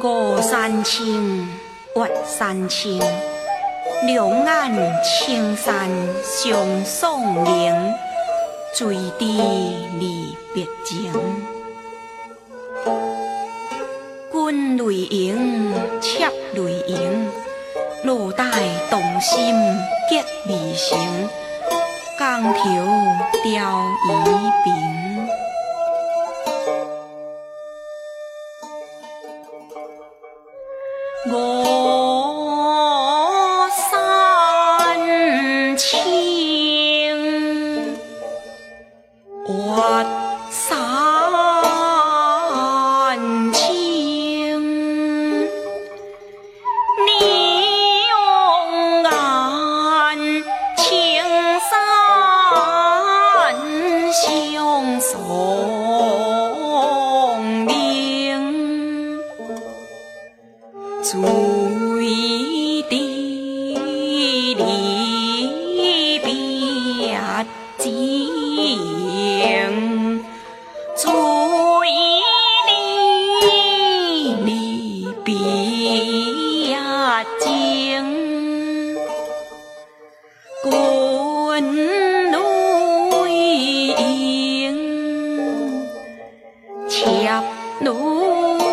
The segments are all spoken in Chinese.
我山青，月山青，两岸青山相送连，水滴离别情。结离情，江头钓鱼平。我山青，月山经注意力，你别惊，滚泪盈，切泪。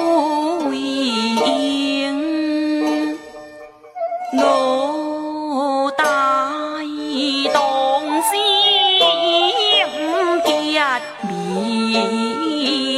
一